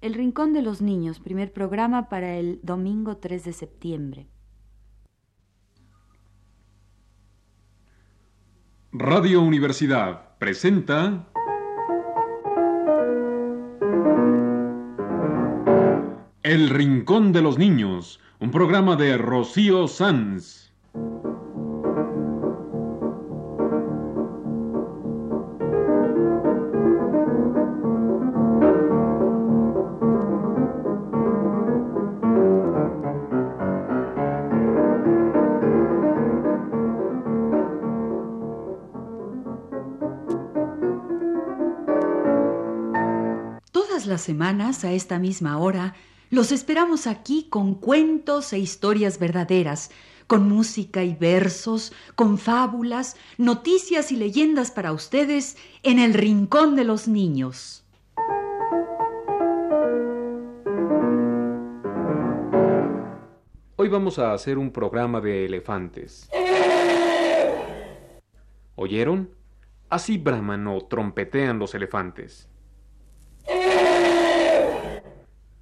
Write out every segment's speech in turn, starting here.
El Rincón de los Niños, primer programa para el domingo 3 de septiembre. Radio Universidad presenta El Rincón de los Niños, un programa de Rocío Sanz. Semanas, a esta misma hora, los esperamos aquí con cuentos e historias verdaderas, con música y versos, con fábulas, noticias y leyendas para ustedes en el Rincón de los Niños. Hoy vamos a hacer un programa de elefantes. ¿Oyeron? Así braman o trompetean los elefantes.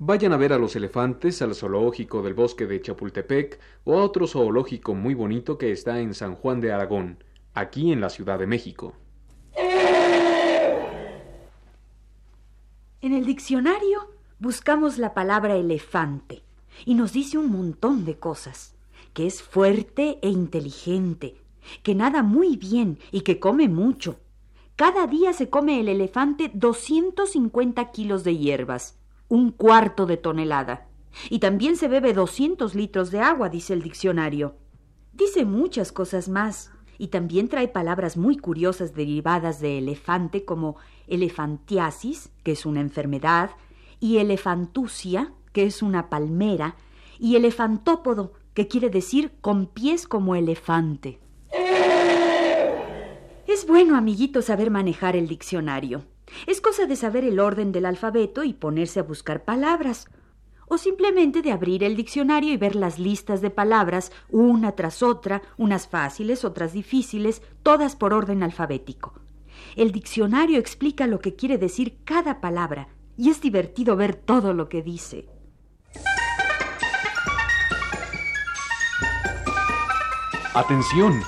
Vayan a ver a los elefantes al zoológico del bosque de Chapultepec o a otro zoológico muy bonito que está en San Juan de Aragón, aquí en la Ciudad de México. En el diccionario buscamos la palabra elefante y nos dice un montón de cosas, que es fuerte e inteligente, que nada muy bien y que come mucho. Cada día se come el elefante 250 kilos de hierbas, un cuarto de tonelada. Y también se bebe 200 litros de agua, dice el diccionario. Dice muchas cosas más, y también trae palabras muy curiosas derivadas de elefante como elefantiasis, que es una enfermedad, y elefantusia, que es una palmera, y elefantópodo, que quiere decir con pies como elefante. Es bueno, amiguito, saber manejar el diccionario. Es cosa de saber el orden del alfabeto y ponerse a buscar palabras. O simplemente de abrir el diccionario y ver las listas de palabras una tras otra, unas fáciles, otras difíciles, todas por orden alfabético. El diccionario explica lo que quiere decir cada palabra y es divertido ver todo lo que dice. Atención,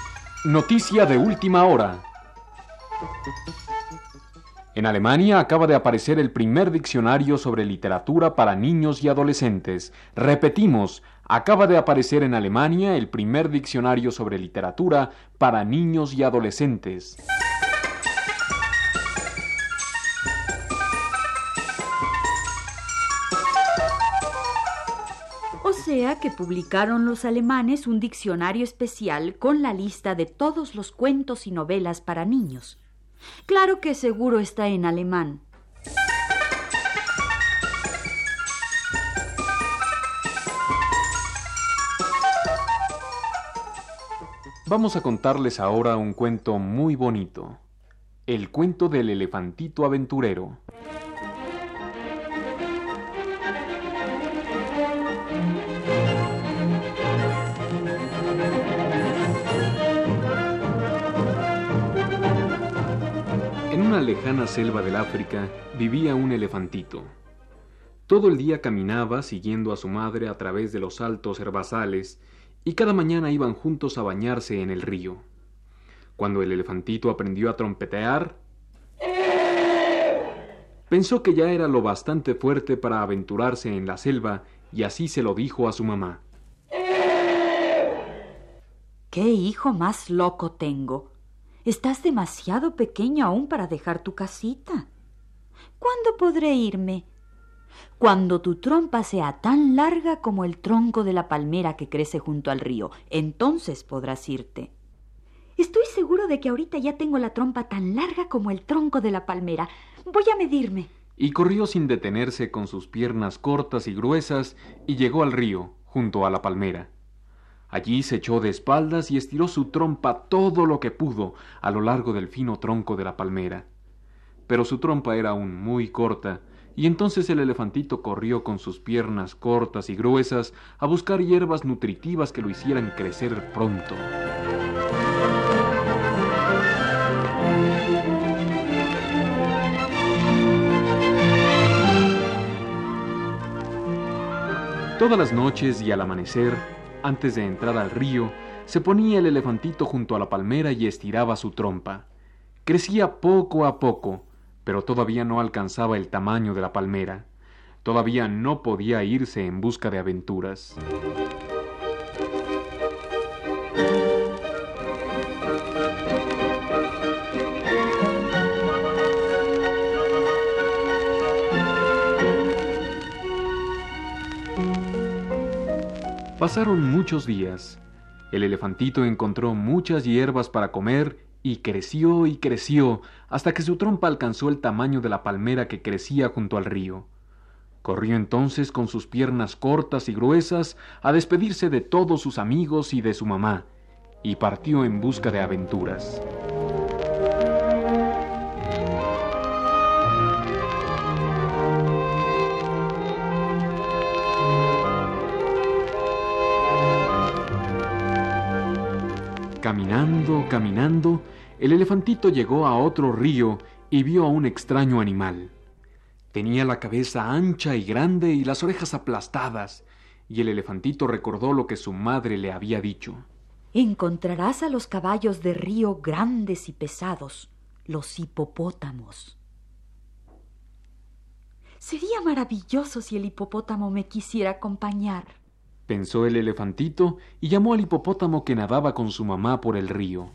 noticia de última hora. En Alemania acaba de aparecer el primer diccionario sobre literatura para niños y adolescentes. Repetimos, acaba de aparecer en Alemania el primer diccionario sobre literatura para niños y adolescentes. O sea que publicaron los alemanes un diccionario especial con la lista de todos los cuentos y novelas para niños. Claro que seguro está en alemán. Vamos a contarles ahora un cuento muy bonito. El cuento del elefantito aventurero. Lejana selva del África vivía un elefantito. Todo el día caminaba siguiendo a su madre a través de los altos herbazales y cada mañana iban juntos a bañarse en el río. Cuando el elefantito aprendió a trompetear, pensó que ya era lo bastante fuerte para aventurarse en la selva y así se lo dijo a su mamá. ¿Qué hijo más loco tengo? Estás demasiado pequeño aún para dejar tu casita. ¿Cuándo podré irme? Cuando tu trompa sea tan larga como el tronco de la palmera que crece junto al río, entonces podrás irte. Estoy seguro de que ahorita ya tengo la trompa tan larga como el tronco de la palmera. Voy a medirme. Y corrió sin detenerse con sus piernas cortas y gruesas y llegó al río, junto a la palmera. Allí se echó de espaldas y estiró su trompa todo lo que pudo a lo largo del fino tronco de la palmera. Pero su trompa era aún muy corta, y entonces el elefantito corrió con sus piernas cortas y gruesas a buscar hierbas nutritivas que lo hicieran crecer pronto. Todas las noches y al amanecer, antes de entrar al río, se ponía el elefantito junto a la palmera y estiraba su trompa. Crecía poco a poco, pero todavía no alcanzaba el tamaño de la palmera. Todavía no podía irse en busca de aventuras. Pasaron muchos días. El elefantito encontró muchas hierbas para comer y creció y creció hasta que su trompa alcanzó el tamaño de la palmera que crecía junto al río. Corrió entonces con sus piernas cortas y gruesas a despedirse de todos sus amigos y de su mamá, y partió en busca de aventuras. Caminando, caminando, el elefantito llegó a otro río y vio a un extraño animal. Tenía la cabeza ancha y grande y las orejas aplastadas, y el elefantito recordó lo que su madre le había dicho. Encontrarás a los caballos de río grandes y pesados, los hipopótamos. Sería maravilloso si el hipopótamo me quisiera acompañar pensó el elefantito y llamó al hipopótamo que nadaba con su mamá por el río.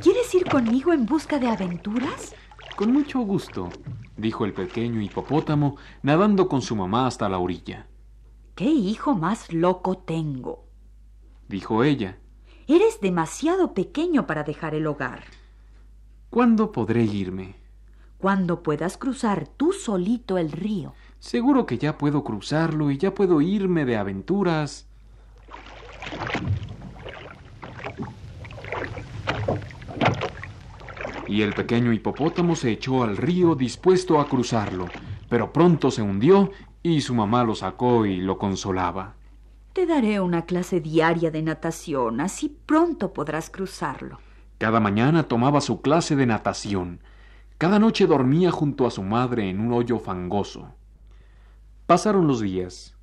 ¿Quieres ir conmigo en busca de aventuras? Con mucho gusto, dijo el pequeño hipopótamo, nadando con su mamá hasta la orilla. ¡Qué hijo más loco tengo! dijo ella. Eres demasiado pequeño para dejar el hogar. ¿Cuándo podré irme? Cuando puedas cruzar tú solito el río. Seguro que ya puedo cruzarlo y ya puedo irme de aventuras. Y el pequeño hipopótamo se echó al río dispuesto a cruzarlo, pero pronto se hundió y su mamá lo sacó y lo consolaba. Te daré una clase diaria de natación, así pronto podrás cruzarlo. Cada mañana tomaba su clase de natación. Cada noche dormía junto a su madre en un hoyo fangoso. Pasaron los días.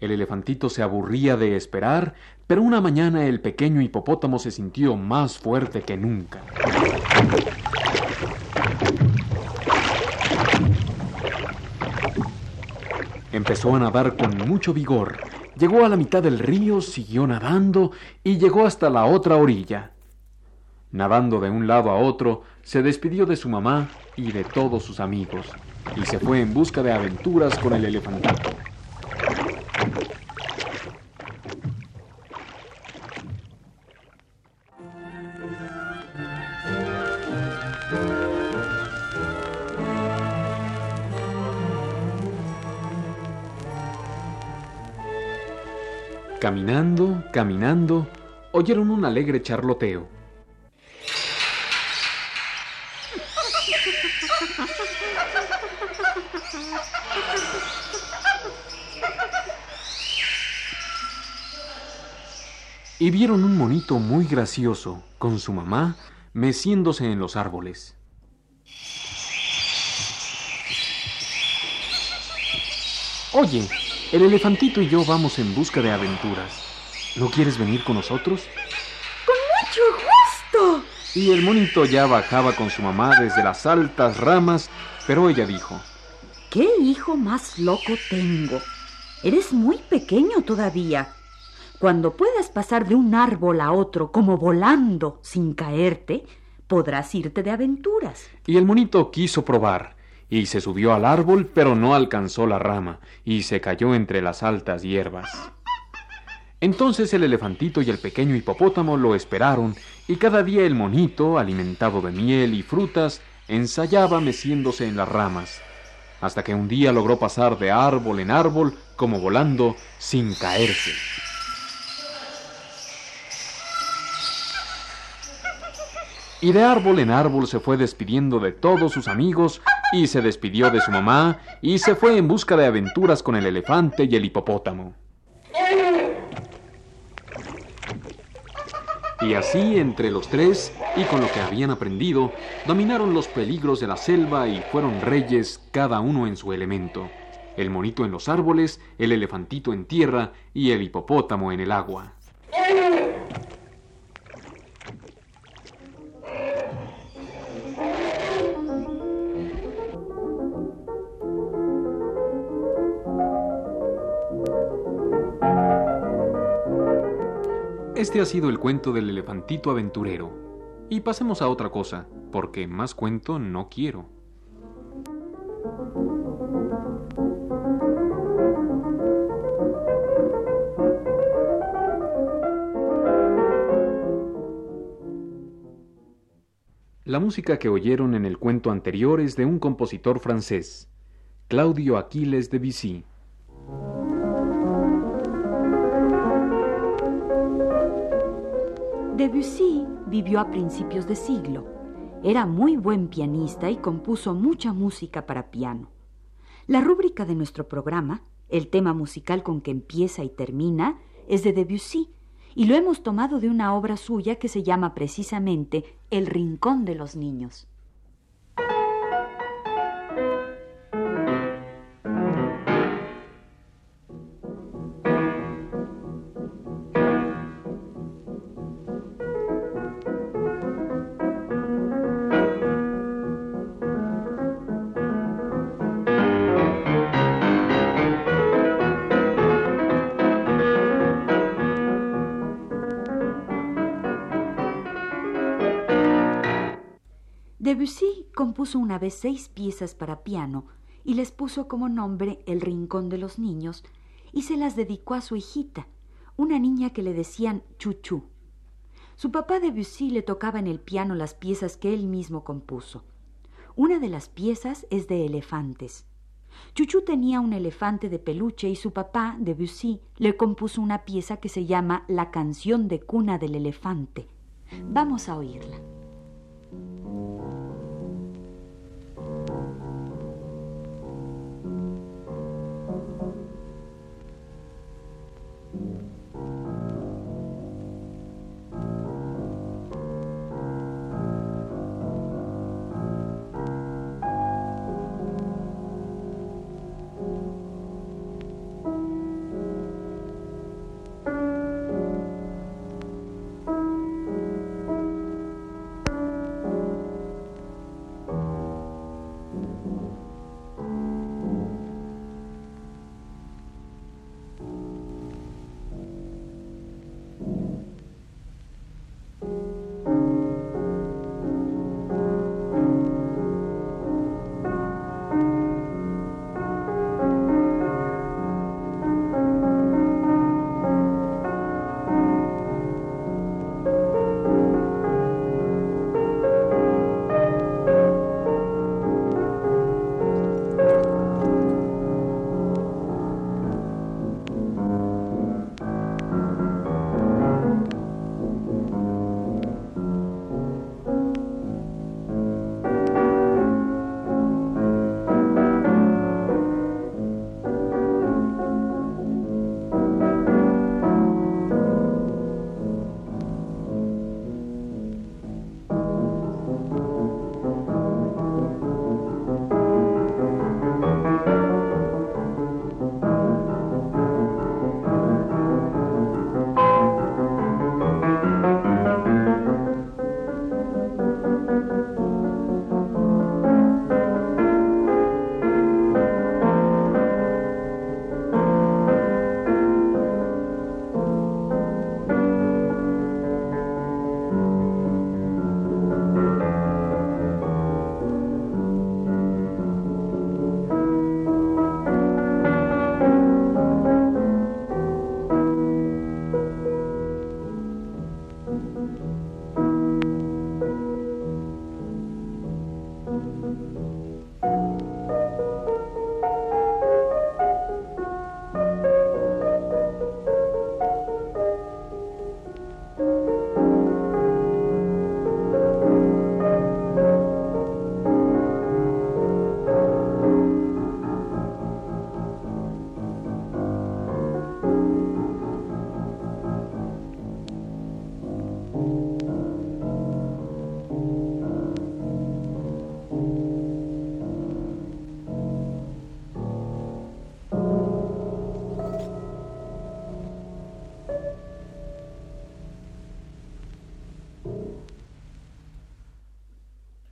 El elefantito se aburría de esperar, pero una mañana el pequeño hipopótamo se sintió más fuerte que nunca. Empezó a nadar con mucho vigor. Llegó a la mitad del río, siguió nadando y llegó hasta la otra orilla. Nadando de un lado a otro, se despidió de su mamá y de todos sus amigos, y se fue en busca de aventuras con el elefantito. Caminando, caminando, oyeron un alegre charloteo. Y vieron un monito muy gracioso con su mamá meciéndose en los árboles. Oye, el elefantito y yo vamos en busca de aventuras. ¿No quieres venir con nosotros? Con mucho gusto. Y el monito ya bajaba con su mamá desde las altas ramas, pero ella dijo, ¿Qué hijo más loco tengo? Eres muy pequeño todavía cuando puedas pasar de un árbol a otro como volando sin caerte, podrás irte de aventuras. Y el monito quiso probar, y se subió al árbol, pero no alcanzó la rama, y se cayó entre las altas hierbas. Entonces el elefantito y el pequeño hipopótamo lo esperaron, y cada día el monito, alimentado de miel y frutas, ensayaba meciéndose en las ramas, hasta que un día logró pasar de árbol en árbol, como volando, sin caerse. y de árbol en árbol se fue despidiendo de todos sus amigos y se despidió de su mamá y se fue en busca de aventuras con el elefante y el hipopótamo. Y así entre los tres y con lo que habían aprendido, dominaron los peligros de la selva y fueron reyes cada uno en su elemento. El monito en los árboles, el elefantito en tierra y el hipopótamo en el agua. Este ha sido el cuento del elefantito aventurero. Y pasemos a otra cosa, porque más cuento no quiero. La música que oyeron en el cuento anterior es de un compositor francés, Claudio Aquiles de Debussy. Debussy vivió a principios de siglo. Era muy buen pianista y compuso mucha música para piano. La rúbrica de nuestro programa, el tema musical con que empieza y termina, es de Debussy y lo hemos tomado de una obra suya que se llama precisamente El Rincón de los Niños. Una vez seis piezas para piano y les puso como nombre El Rincón de los Niños y se las dedicó a su hijita, una niña que le decían Chuchu. Su papá Debussy le tocaba en el piano las piezas que él mismo compuso. Una de las piezas es de elefantes. Chuchu tenía un elefante de peluche y su papá, Debussy, le compuso una pieza que se llama La canción de cuna del elefante. Vamos a oírla.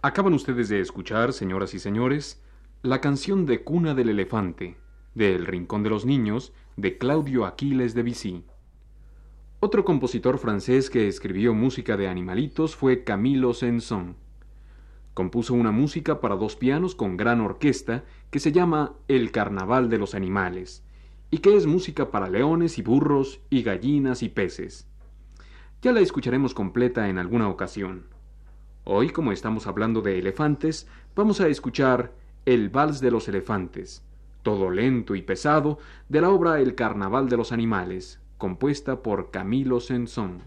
Acaban ustedes de escuchar, señoras y señores, la canción de Cuna del Elefante, de El Rincón de los Niños, de Claudio Aquiles de Vichy. Otro compositor francés que escribió música de animalitos fue Camilo Saint-Saëns. Compuso una música para dos pianos con gran orquesta que se llama El Carnaval de los Animales, y que es música para leones y burros y gallinas y peces. Ya la escucharemos completa en alguna ocasión. Hoy, como estamos hablando de elefantes, vamos a escuchar El Vals de los Elefantes, todo lento y pesado, de la obra El Carnaval de los Animales, compuesta por Camilo Sensón.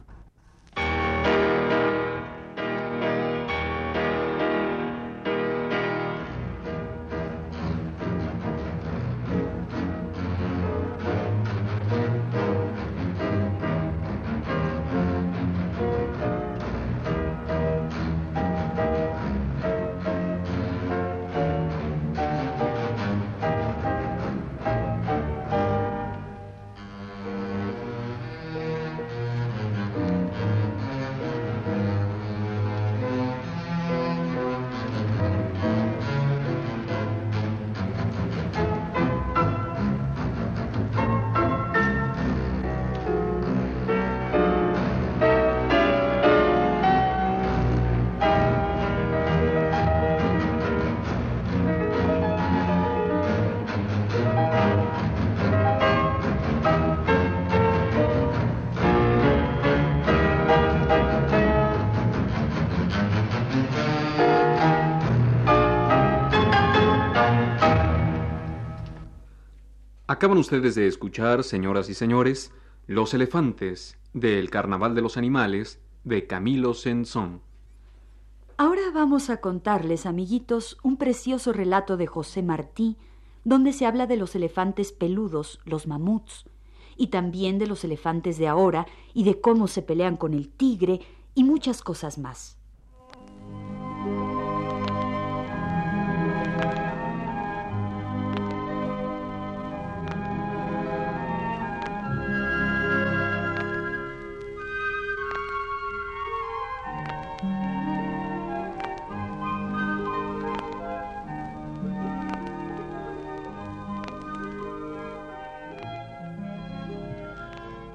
Acaban ustedes de escuchar, señoras y señores, Los elefantes del Carnaval de los Animales de Camilo Sensón. Ahora vamos a contarles, amiguitos, un precioso relato de José Martí, donde se habla de los elefantes peludos, los mamuts, y también de los elefantes de ahora y de cómo se pelean con el tigre y muchas cosas más.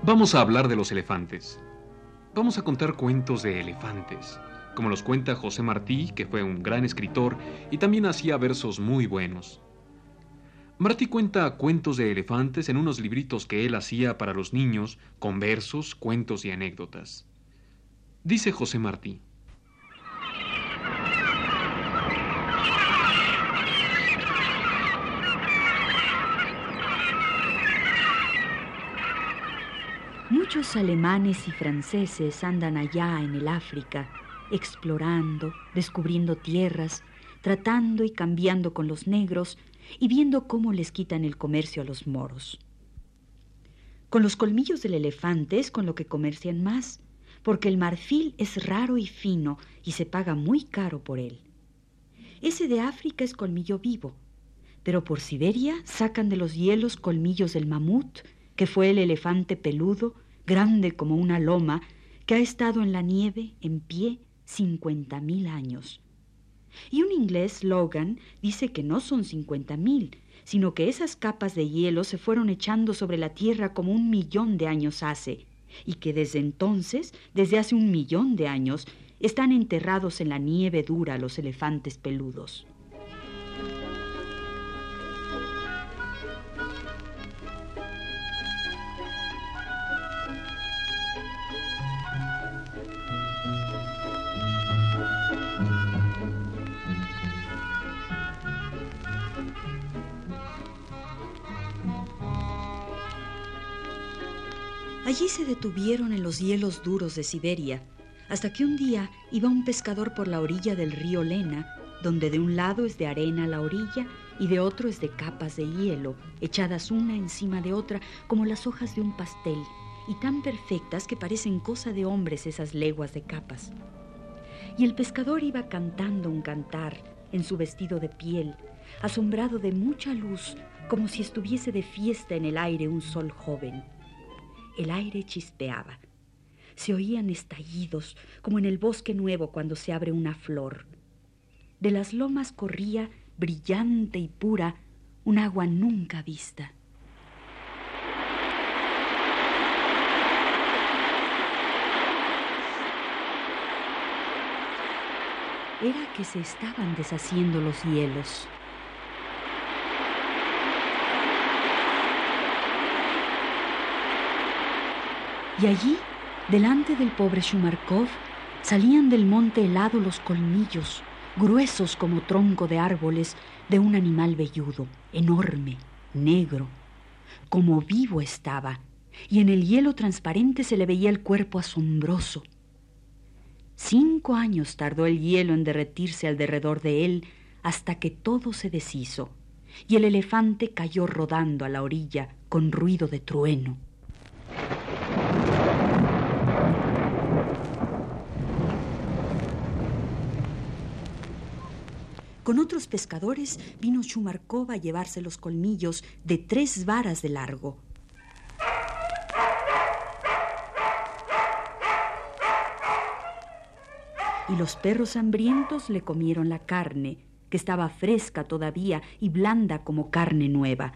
Vamos a hablar de los elefantes. Vamos a contar cuentos de elefantes, como los cuenta José Martí, que fue un gran escritor y también hacía versos muy buenos. Martí cuenta cuentos de elefantes en unos libritos que él hacía para los niños, con versos, cuentos y anécdotas. Dice José Martí. Muchos alemanes y franceses andan allá en el África, explorando, descubriendo tierras, tratando y cambiando con los negros y viendo cómo les quitan el comercio a los moros. Con los colmillos del elefante es con lo que comercian más, porque el marfil es raro y fino y se paga muy caro por él. Ese de África es colmillo vivo, pero por Siberia sacan de los hielos colmillos del mamut, que fue el elefante peludo grande como una loma, que ha estado en la nieve en pie cincuenta mil años. Y un inglés, Logan, dice que no son cincuenta mil, sino que esas capas de hielo se fueron echando sobre la Tierra como un millón de años hace, y que desde entonces, desde hace un millón de años, están enterrados en la nieve dura los elefantes peludos. Allí se detuvieron en los hielos duros de Siberia, hasta que un día iba un pescador por la orilla del río Lena, donde de un lado es de arena la orilla y de otro es de capas de hielo, echadas una encima de otra como las hojas de un pastel, y tan perfectas que parecen cosa de hombres esas leguas de capas. Y el pescador iba cantando un cantar en su vestido de piel, asombrado de mucha luz, como si estuviese de fiesta en el aire un sol joven. El aire chispeaba. Se oían estallidos, como en el bosque nuevo cuando se abre una flor. de las lomas corría, brillante y pura, un agua nunca vista. Era que se estaban deshaciendo los hielos. Y allí, delante del pobre Shumarkov, salían del monte helado los colmillos, gruesos como tronco de árboles, de un animal velludo, enorme, negro. Como vivo estaba, y en el hielo transparente se le veía el cuerpo asombroso. Cinco años tardó el hielo en derretirse alrededor de él hasta que todo se deshizo, y el elefante cayó rodando a la orilla con ruido de trueno. Con otros pescadores vino Shumarkov a llevarse los colmillos de tres varas de largo. Y los perros hambrientos le comieron la carne, que estaba fresca todavía y blanda como carne nueva.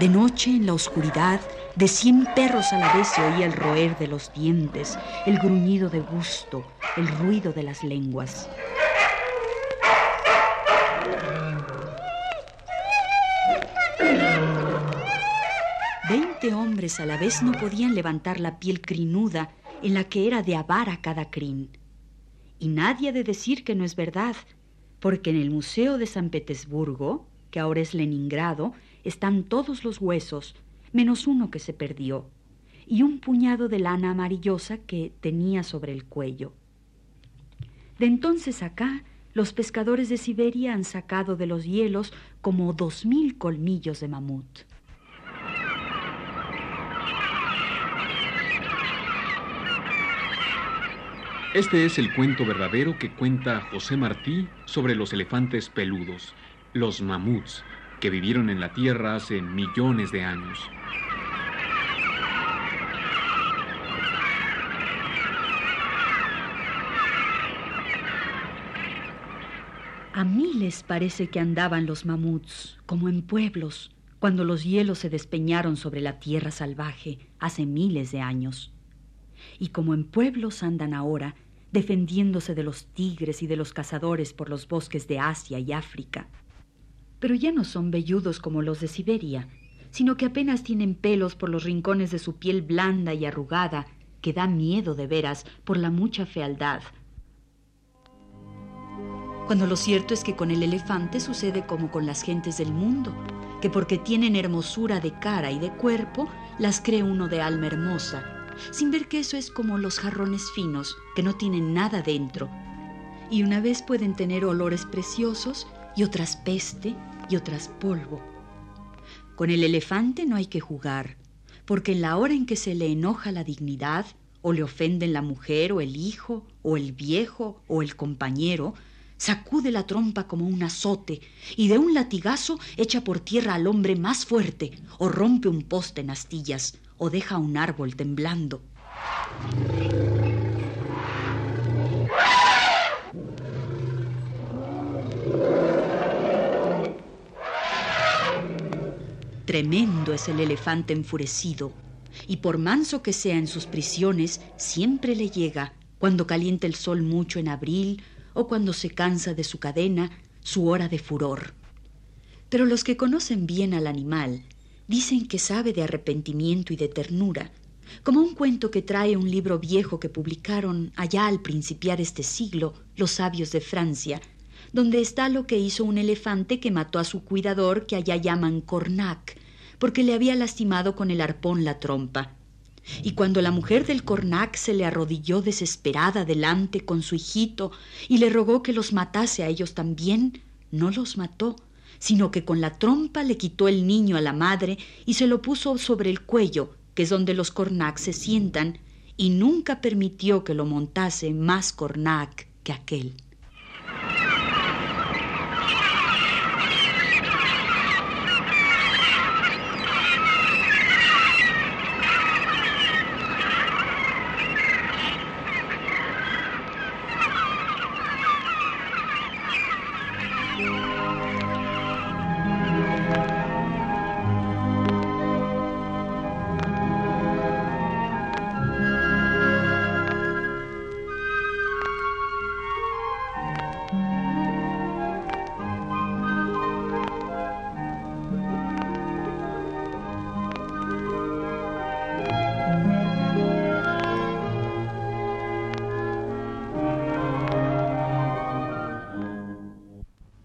De noche, en la oscuridad, de cien perros a la vez se oía el roer de los dientes, el gruñido de gusto, el ruido de las lenguas. Veinte hombres a la vez no podían levantar la piel crinuda en la que era de avara cada crin. Y nadie ha de decir que no es verdad, porque en el Museo de San Petersburgo, que ahora es Leningrado, están todos los huesos, menos uno que se perdió, y un puñado de lana amarillosa que tenía sobre el cuello. De entonces acá, los pescadores de Siberia han sacado de los hielos como dos mil colmillos de mamut. Este es el cuento verdadero que cuenta José Martí sobre los elefantes peludos, los mamuts, que vivieron en la Tierra hace millones de años. A miles parece que andaban los mamuts, como en pueblos, cuando los hielos se despeñaron sobre la tierra salvaje hace miles de años. Y como en pueblos andan ahora, defendiéndose de los tigres y de los cazadores por los bosques de Asia y África pero ya no son velludos como los de Siberia, sino que apenas tienen pelos por los rincones de su piel blanda y arrugada, que da miedo de veras por la mucha fealdad. Cuando lo cierto es que con el elefante sucede como con las gentes del mundo, que porque tienen hermosura de cara y de cuerpo, las cree uno de alma hermosa, sin ver que eso es como los jarrones finos, que no tienen nada dentro. Y una vez pueden tener olores preciosos y otras peste y otras polvo. Con el elefante no hay que jugar, porque en la hora en que se le enoja la dignidad, o le ofenden la mujer o el hijo, o el viejo o el compañero, sacude la trompa como un azote y de un latigazo echa por tierra al hombre más fuerte, o rompe un poste en astillas, o deja un árbol temblando. Tremendo es el elefante enfurecido, y por manso que sea en sus prisiones, siempre le llega, cuando calienta el sol mucho en abril o cuando se cansa de su cadena, su hora de furor. Pero los que conocen bien al animal dicen que sabe de arrepentimiento y de ternura, como un cuento que trae un libro viejo que publicaron allá al principiar este siglo los sabios de Francia, donde está lo que hizo un elefante que mató a su cuidador que allá llaman Cornac, porque le había lastimado con el arpón la trompa. Y cuando la mujer del Cornac se le arrodilló desesperada delante con su hijito y le rogó que los matase a ellos también, no los mató, sino que con la trompa le quitó el niño a la madre y se lo puso sobre el cuello, que es donde los Cornac se sientan, y nunca permitió que lo montase más Cornac que aquel.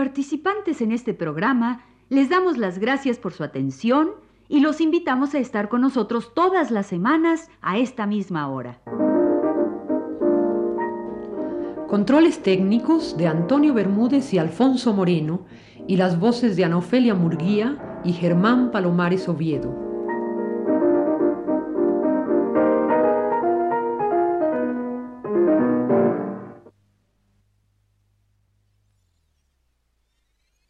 Participantes en este programa les damos las gracias por su atención y los invitamos a estar con nosotros todas las semanas a esta misma hora. Controles técnicos de Antonio Bermúdez y Alfonso Moreno y las voces de Anofelia Murguía y Germán Palomares Oviedo.